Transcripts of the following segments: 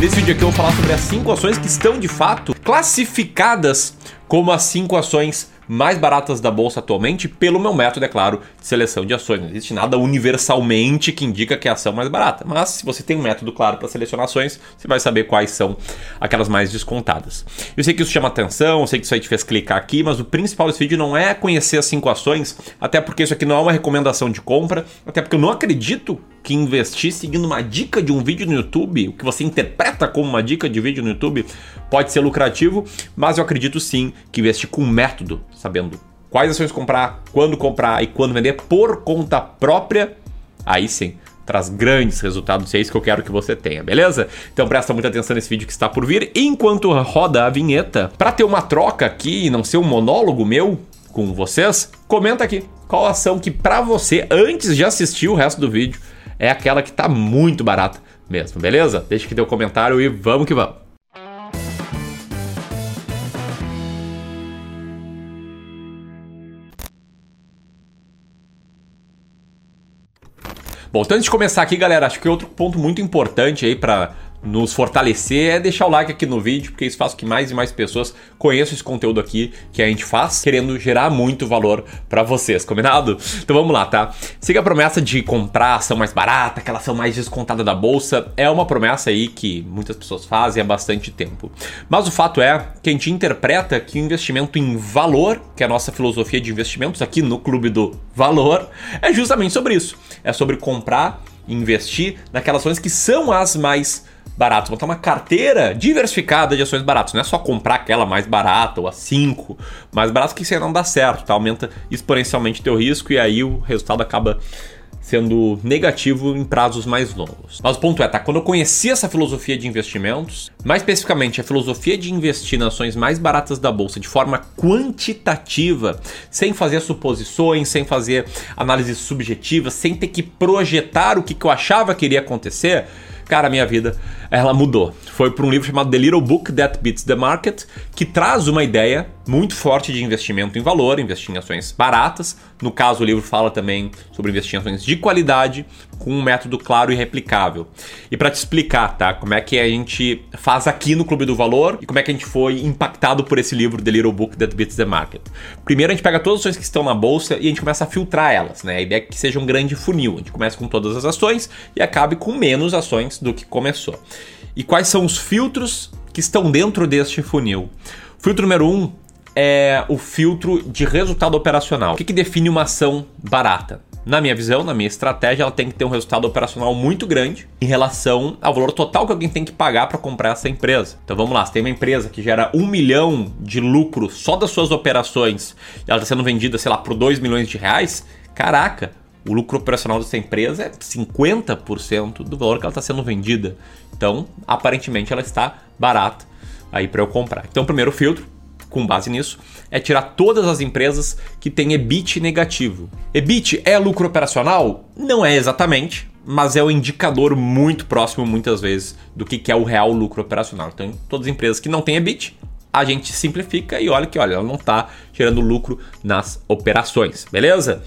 Nesse vídeo aqui eu vou falar sobre as 5 ações que estão de fato classificadas como as 5 ações mais baratas da bolsa atualmente, pelo meu método, é claro, de seleção de ações. Não existe nada universalmente que indica que é a ação mais barata. Mas se você tem um método claro para selecionar ações, você vai saber quais são aquelas mais descontadas. Eu sei que isso chama atenção, eu sei que isso aí te fez clicar aqui, mas o principal desse vídeo não é conhecer as cinco ações, até porque isso aqui não é uma recomendação de compra, até porque eu não acredito que investir seguindo uma dica de um vídeo no YouTube, o que você interpreta como uma dica de vídeo no YouTube, pode ser lucrativo, mas eu acredito sim que investir com método, sabendo quais ações comprar, quando comprar e quando vender por conta própria, aí sim traz grandes resultados, e é isso que eu quero que você tenha, beleza? Então presta muita atenção nesse vídeo que está por vir, enquanto roda a vinheta, para ter uma troca aqui e não ser um monólogo meu com vocês, comenta aqui qual ação que para você, antes de assistir o resto do vídeo, é aquela que tá muito barata mesmo, beleza? Deixa aqui teu comentário e vamos que vamos. Bom, então antes de começar aqui, galera, acho que outro ponto muito importante aí para nos fortalecer é deixar o like aqui no vídeo, porque isso faz com que mais e mais pessoas conheçam esse conteúdo aqui que a gente faz, querendo gerar muito valor para vocês, combinado? Então vamos lá, tá? Siga a promessa de comprar ação mais barata, aquela ação mais descontada da bolsa, é uma promessa aí que muitas pessoas fazem há bastante tempo. Mas o fato é que a gente interpreta que o investimento em valor, que é a nossa filosofia de investimentos aqui no Clube do Valor, é justamente sobre isso. É sobre comprar investir naquelas ações que são as mais baratas. Montar uma carteira diversificada de ações baratas. Não é só comprar aquela mais barata ou a 5 mais barata que isso aí não dá certo, tá? Aumenta exponencialmente teu risco e aí o resultado acaba sendo negativo em prazos mais longos. Mas o ponto é, tá? Quando eu conheci essa filosofia de investimentos, mais especificamente a filosofia de investir nas ações mais baratas da bolsa de forma quantitativa, sem fazer suposições, sem fazer análises subjetivas, sem ter que projetar o que, que eu achava que iria acontecer, cara, a minha vida ela mudou. Foi para um livro chamado The Little Book That Beats the Market, que traz uma ideia muito forte de investimento em valor, investir em ações baratas. No caso, o livro fala também sobre investir em ações de qualidade, com um método claro e replicável. E para te explicar, tá, como é que a gente faz aqui no Clube do Valor e como é que a gente foi impactado por esse livro The Little Book That Beats the Market. Primeiro, a gente pega todas as ações que estão na bolsa e a gente começa a filtrar elas, né? A ideia é que seja um grande funil. A gente começa com todas as ações e acabe com menos ações do que começou. E quais são os filtros que estão dentro deste funil? Filtro número um é o filtro de resultado operacional. O que, que define uma ação barata? Na minha visão, na minha estratégia, ela tem que ter um resultado operacional muito grande em relação ao valor total que alguém tem que pagar para comprar essa empresa. Então vamos lá, se tem uma empresa que gera um milhão de lucro só das suas operações e ela está sendo vendida, sei lá, por 2 milhões de reais, caraca, o lucro operacional dessa empresa é 50% do valor que ela está sendo vendida. Então, aparentemente, ela está barata aí para eu comprar. Então, primeiro filtro, com base nisso, é tirar todas as empresas que têm EBIT negativo. EBIT é lucro operacional? Não é exatamente, mas é o um indicador muito próximo, muitas vezes, do que é o real lucro operacional. Então, todas as empresas que não têm EBIT, a gente simplifica e olha que olha, ela não está gerando lucro nas operações, beleza?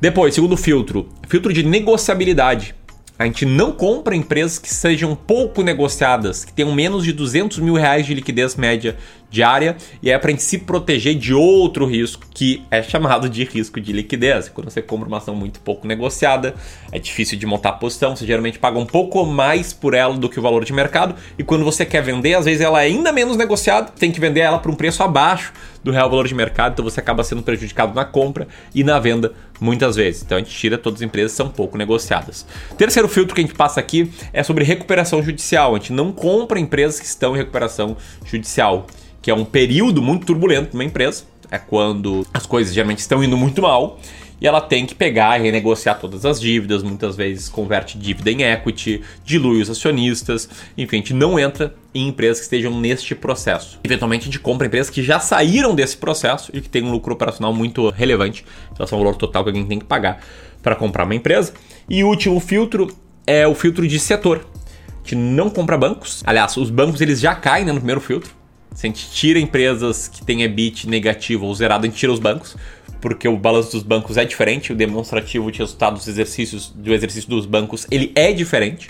Depois, segundo filtro, filtro de negociabilidade. A gente não compra empresas que sejam pouco negociadas, que tenham menos de 200 mil reais de liquidez média diária, e é para se proteger de outro risco, que é chamado de risco de liquidez. Quando você compra uma ação muito pouco negociada, é difícil de montar posição, você geralmente paga um pouco mais por ela do que o valor de mercado, e quando você quer vender, às vezes ela é ainda menos negociada, tem que vender ela por um preço abaixo do real valor de mercado, então você acaba sendo prejudicado na compra e na venda muitas vezes. Então a gente tira todas as empresas que são pouco negociadas. Terceiro filtro que a gente passa aqui é sobre recuperação judicial. A gente não compra empresas que estão em recuperação judicial, que é um período muito turbulento para uma empresa. É quando as coisas geralmente estão indo muito mal e ela tem que pegar e renegociar todas as dívidas, muitas vezes converte dívida em equity, dilui os acionistas, enfim, a gente não entra em empresas que estejam neste processo. Eventualmente a gente compra empresas que já saíram desse processo e que têm um lucro operacional muito relevante em relação ao valor total que alguém tem que pagar para comprar uma empresa. E o último filtro é o filtro de setor. A gente não compra bancos. Aliás, os bancos eles já caem né, no primeiro filtro. Se a gente tira empresas que têm EBIT negativo ou zerado, a gente tira os bancos porque o balanço dos bancos é diferente, o demonstrativo de resultados dos exercícios do exercício dos bancos, ele é diferente.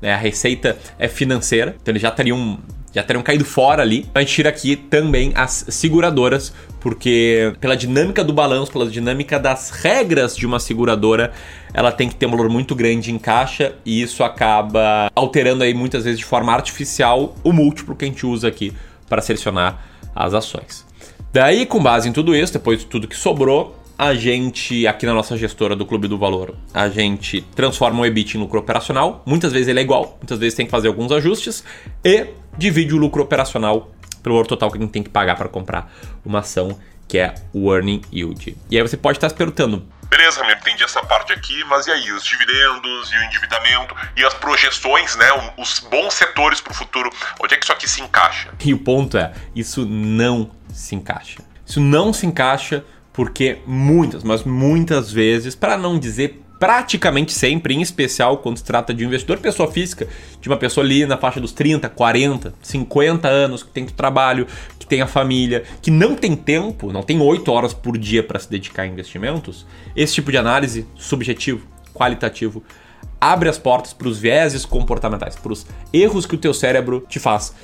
né? A receita é financeira, então eles já teriam já teriam caído fora ali. A gente tira aqui também as seguradoras, porque pela dinâmica do balanço, pela dinâmica das regras de uma seguradora, ela tem que ter um valor muito grande em caixa e isso acaba alterando aí muitas vezes de forma artificial o múltiplo que a gente usa aqui para selecionar as ações. Daí, com base em tudo isso, depois de tudo que sobrou, a gente, aqui na nossa gestora do Clube do Valor, a gente transforma o EBIT em lucro operacional. Muitas vezes ele é igual, muitas vezes tem que fazer alguns ajustes e divide o lucro operacional pelo valor total que a gente tem que pagar para comprar uma ação, que é o earning yield. E aí você pode estar se perguntando, Beleza, Ramiro, entendi essa parte aqui, mas e aí, os dividendos e o endividamento e as projeções, né, os bons setores para o futuro, onde é que isso aqui se encaixa? E o ponto é, isso não se encaixa. Isso não se encaixa porque muitas, mas muitas vezes, para não dizer praticamente sempre, em especial quando se trata de um investidor pessoa física, de uma pessoa ali na faixa dos 30, 40, 50 anos, que tem trabalho, que tem a família, que não tem tempo, não tem 8 horas por dia para se dedicar a investimentos, esse tipo de análise subjetivo, qualitativo, abre as portas para os vieses comportamentais, para os erros que o teu cérebro te faz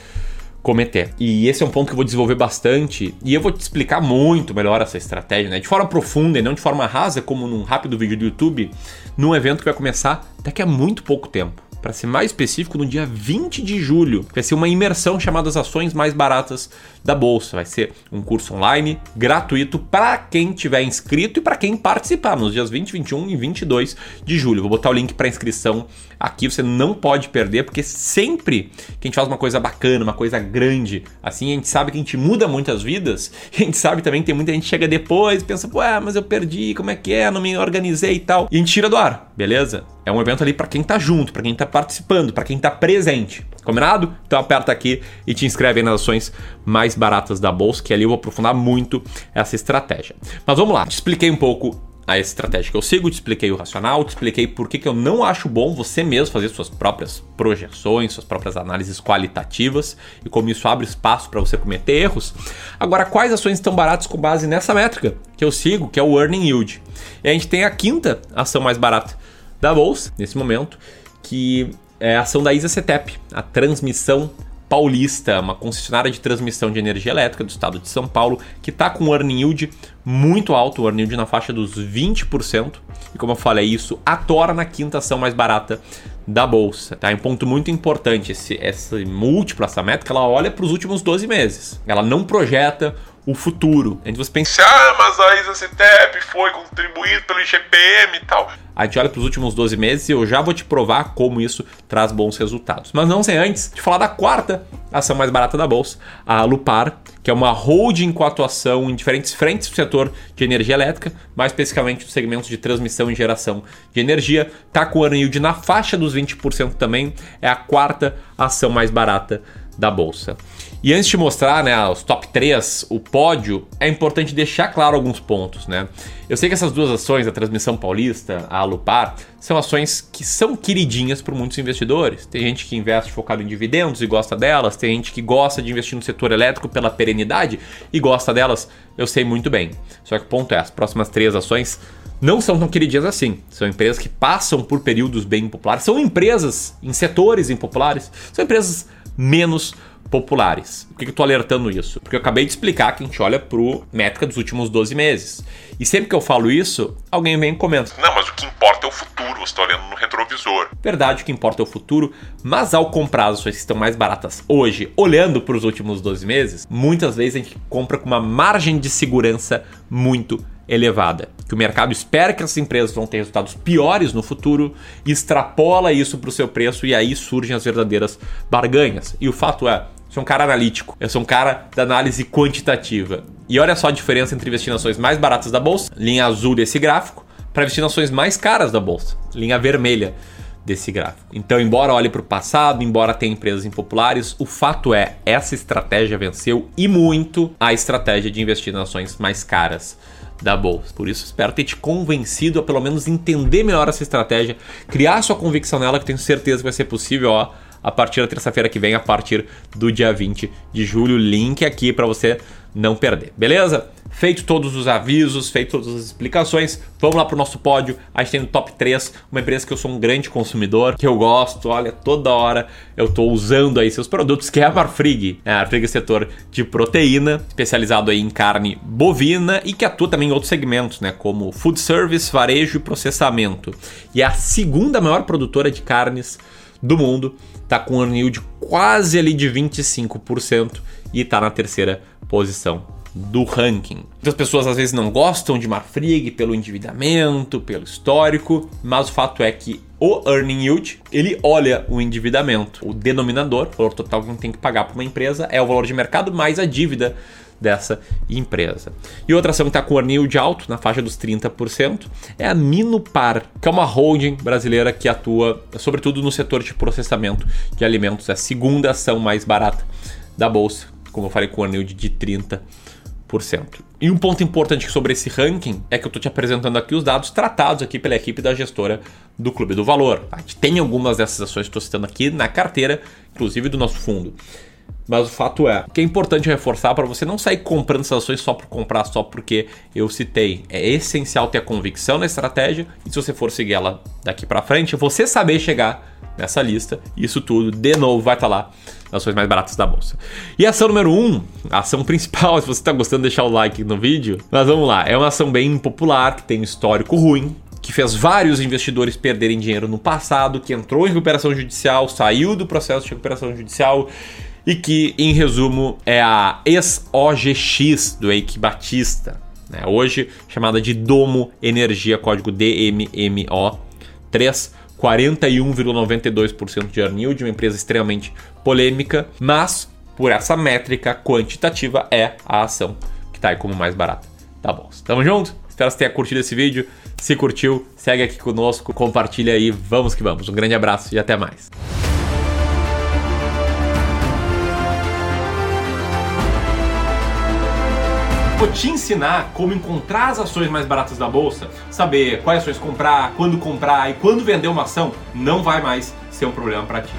cometer. E esse é um ponto que eu vou desenvolver bastante e eu vou te explicar muito melhor essa estratégia, né? De forma profunda e não de forma rasa, como num rápido vídeo do YouTube, num evento que vai começar daqui a muito pouco tempo para ser mais específico, no dia 20 de julho. Vai ser uma imersão chamada as ações mais baratas da bolsa. Vai ser um curso online gratuito para quem tiver inscrito e para quem participar nos dias 20, 21 e 22 de julho. Vou botar o link para inscrição aqui, você não pode perder, porque sempre que a gente faz uma coisa bacana, uma coisa grande, assim, a gente sabe que a gente muda muitas vidas, a gente sabe também que tem muita gente que chega depois e pensa, pô, é, mas eu perdi, como é que é, não me organizei e tal. E a gente tira do ar, beleza? É um evento ali para quem tá junto, para quem tá participando, para quem tá presente. Combinado? Então aperta aqui e te inscreve nas ações mais baratas da bolsa, que ali eu vou aprofundar muito essa estratégia. Mas vamos lá, te expliquei um pouco a estratégia que eu sigo, te expliquei o racional, te expliquei por que, que eu não acho bom você mesmo fazer suas próprias projeções, suas próprias análises qualitativas e como isso abre espaço para você cometer erros. Agora, quais ações estão baratas com base nessa métrica que eu sigo, que é o Earning Yield? E a gente tem a quinta ação mais barata da bolsa nesse momento, que é a ação da ISA CETEP, a transmissão Paulista, uma concessionária de transmissão de energia elétrica do estado de São Paulo, que está com um earning yield muito alto, o earning yield na faixa dos 20%. E como eu falei, isso a torna na quinta ação mais barata da bolsa. Tá? Um ponto muito importante, esse, esse múltiplo, essa métrica, ela olha para os últimos 12 meses. Ela não projeta o futuro. A gente você pensa, ah, mas a ISA-CETEP foi contribuído pelo IGPM e tal. A gente olha para os últimos 12 meses e eu já vou te provar como isso traz bons resultados. Mas não sem antes de falar da quarta ação mais barata da bolsa, a Lupar, que é uma holding com atuação em diferentes frentes do setor de energia elétrica, mais especificamente nos segmentos de transmissão e geração de energia. Está com o yield na faixa dos 20% também, é a quarta ação mais barata da bolsa. E antes de mostrar né, os top 3, o pódio, é importante deixar claro alguns pontos. Né? Eu sei que essas duas ações, a Transmissão Paulista, a Alupar, são ações que são queridinhas por muitos investidores. Tem gente que investe focado em dividendos e gosta delas, tem gente que gosta de investir no setor elétrico pela perenidade e gosta delas, eu sei muito bem. Só que o ponto é, as próximas três ações não são tão queridinhas assim. São empresas que passam por períodos bem populares, são empresas em setores impopulares, são empresas menos populares. Por que eu estou alertando isso? Porque eu acabei de explicar que a gente olha para métrica dos últimos 12 meses. E sempre que eu falo isso, alguém vem e comenta. Não, mas o que importa é o futuro, você está olhando no retrovisor. Verdade, o que importa é o futuro, mas ao comprar as ações que estão mais baratas hoje, olhando para os últimos 12 meses, muitas vezes a gente compra com uma margem de segurança muito elevada. Que o mercado espera que essas empresas vão ter resultados piores no futuro, extrapola isso para o seu preço e aí surgem as verdadeiras barganhas. E o fato é, sou um cara analítico, eu sou um cara da análise quantitativa. E olha só a diferença entre investir em ações mais baratas da bolsa, linha azul desse gráfico, para investir em ações mais caras da bolsa, linha vermelha desse gráfico. Então, embora olhe para o passado, embora tenha empresas impopulares, o fato é, essa estratégia venceu e muito a estratégia de investir em ações mais caras da bolsa. Por isso, espero ter te convencido a pelo menos entender melhor essa estratégia, criar sua convicção nela, que tenho certeza que vai ser possível, ó a partir da terça-feira que vem, a partir do dia 20 de julho. Link aqui para você não perder, beleza? Feito todos os avisos, feito todas as explicações, vamos lá pro nosso pódio. A gente tem no top 3 uma empresa que eu sou um grande consumidor, que eu gosto, olha, toda hora eu tô usando aí seus produtos, que é a Marfrig. É, a Marfrig é setor de proteína, especializado aí em carne bovina e que atua também em outros segmentos, né, como food service, varejo e processamento. E é a segunda maior produtora de carnes do mundo, tá com um yield quase ali de 25% e tá na terceira posição do ranking. Muitas pessoas às vezes não gostam de Marfrig pelo endividamento, pelo histórico, mas o fato é que o earning yield, ele olha o endividamento. O denominador, o valor total que tem que pagar para uma empresa, é o valor de mercado mais a dívida dessa empresa. E outra ação que está com o yield alto, na faixa dos 30%, é a Minupar, que é uma holding brasileira que atua sobretudo no setor de processamento de alimentos. É a segunda ação mais barata da bolsa, como eu falei, com o de 30%. E um ponto importante sobre esse ranking é que eu estou te apresentando aqui os dados tratados aqui pela equipe da gestora do Clube do Valor. A gente tem algumas dessas ações que estou citando aqui na carteira, inclusive do nosso fundo. Mas o fato é que é importante reforçar para você não sair comprando essas ações só por comprar, só porque eu citei. É essencial ter a convicção na estratégia e se você for seguir ela daqui para frente, você saber chegar nessa lista. Isso tudo, de novo, vai estar tá lá nas ações mais baratas da bolsa. E ação número 1, um, a ação principal, se você está gostando, deixar o like no vídeo. Mas vamos lá, é uma ação bem popular, que tem um histórico ruim, que fez vários investidores perderem dinheiro no passado, que entrou em recuperação judicial, saiu do processo de recuperação judicial e que, em resumo, é a ex-OGX do Eike Batista, né? hoje chamada de Domo Energia, código DMMO 3 41,92% de earn yield, uma empresa extremamente polêmica, mas por essa métrica quantitativa é a ação que está aí como mais barata. Tá bom, tamo junto? Espero que você tenha curtido esse vídeo. Se curtiu, segue aqui conosco, compartilha aí, vamos que vamos. Um grande abraço e até mais. Vou te ensinar como encontrar as ações mais baratas da bolsa, saber quais ações comprar, quando comprar e quando vender uma ação, não vai mais ser um problema para ti.